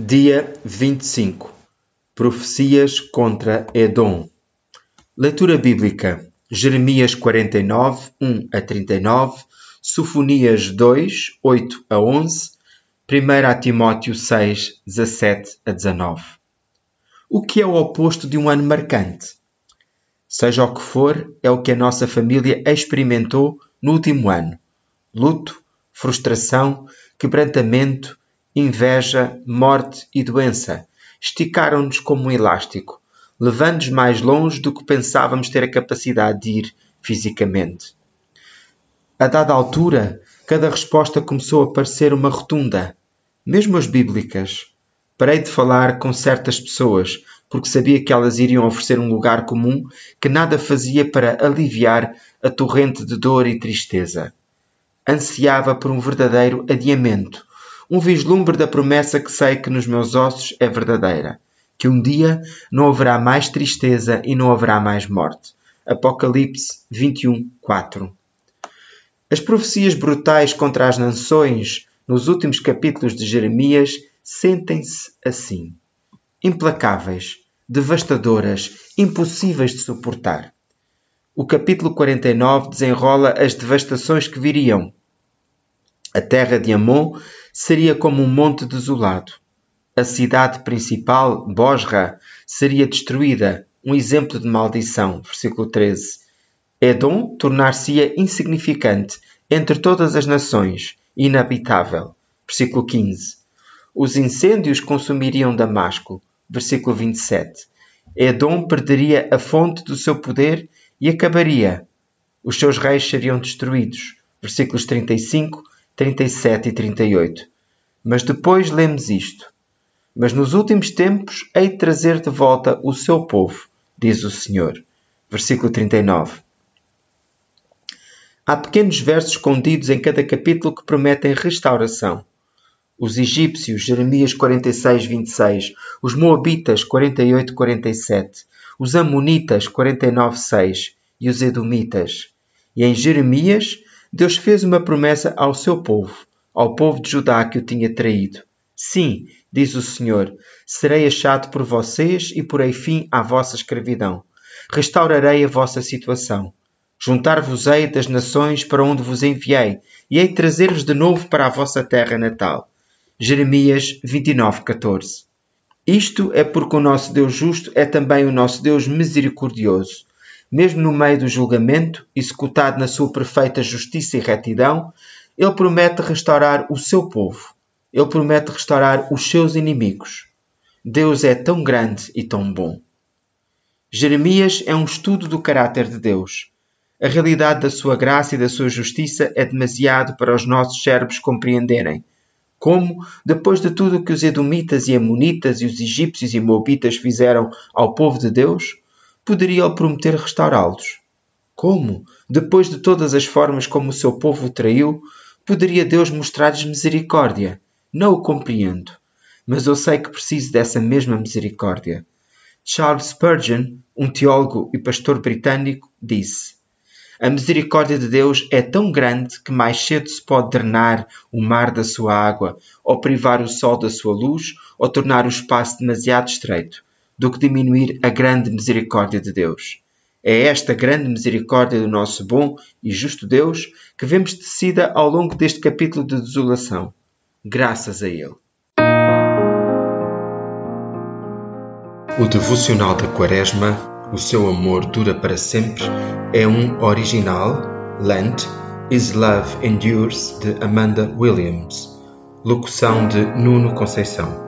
Dia 25 Profecias contra Edom. Leitura bíblica. Jeremias 49, 1 a 39, Sofonias 2, 8 a 11, 1 Timóteo 6, 17 a 19. O que é o oposto de um ano marcante? Seja o que for, é o que a nossa família experimentou no último ano: luto, frustração, quebrantamento, inveja, morte e doença esticaram-nos como um elástico, levando-nos mais longe do que pensávamos ter a capacidade de ir fisicamente. A dada altura, cada resposta começou a parecer uma rotunda, mesmo as bíblicas. Parei de falar com certas pessoas, porque sabia que elas iriam oferecer um lugar comum que nada fazia para aliviar a torrente de dor e tristeza. Ansiava por um verdadeiro adiamento, um vislumbre da promessa que sei que nos meus ossos é verdadeira, que um dia não haverá mais tristeza e não haverá mais morte. Apocalipse 21, 4. As profecias brutais contra as nações nos últimos capítulos de Jeremias sentem-se assim: implacáveis, devastadoras, impossíveis de suportar. O capítulo 49 desenrola as devastações que viriam. A terra de Amon seria como um monte desolado. A cidade principal, Bosra, seria destruída, um exemplo de maldição. Versículo 13. Edom tornar-se-ia insignificante entre todas as nações, inabitável. Versículo 15. Os incêndios consumiriam Damasco. Versículo 27. Edom perderia a fonte do seu poder e acabaria. Os seus reis seriam destruídos. Versículos 35 37 e 38. Mas depois lemos isto. Mas nos últimos tempos hei de trazer de volta o seu povo, diz o Senhor. Versículo 39. Há pequenos versos escondidos em cada capítulo que prometem restauração. Os egípcios, Jeremias 46, 26. Os moabitas, 48, 47. Os amonitas, 49, 6. E os edomitas. E em Jeremias, Deus fez uma promessa ao seu povo, ao povo de Judá que o tinha traído. Sim, diz o Senhor, serei achado por vocês e porei fim à vossa escravidão. Restaurarei a vossa situação. Juntar-vos-ei das nações para onde vos enviei, e hei trazer-vos de novo para a vossa terra natal. Jeremias 29, 14. Isto é porque o nosso Deus justo é também o nosso Deus misericordioso mesmo no meio do julgamento, executado na sua perfeita justiça e retidão, ele promete restaurar o seu povo. Ele promete restaurar os seus inimigos. Deus é tão grande e tão bom. Jeremias é um estudo do caráter de Deus. A realidade da sua graça e da sua justiça é demasiado para os nossos cérebros compreenderem. Como, depois de tudo que os Edomitas e Amonitas e os egípcios e Moabitas fizeram ao povo de Deus, poderia ele prometer restaurá-los? Como, depois de todas as formas como o seu povo o traiu, poderia Deus mostrar-lhes misericórdia? Não o compreendo, mas eu sei que preciso dessa mesma misericórdia. Charles Spurgeon, um teólogo e pastor britânico, disse: A misericórdia de Deus é tão grande que mais cedo se pode drenar o mar da sua água, ou privar o sol da sua luz, ou tornar o espaço demasiado estreito do que diminuir a grande misericórdia de Deus. É esta grande misericórdia do nosso bom e justo Deus que vemos tecida ao longo deste capítulo de desolação. Graças a Ele. O devocional da Quaresma, O seu amor dura para sempre, é um original, Lent, Is Love Endures, de Amanda Williams. Locução de Nuno Conceição.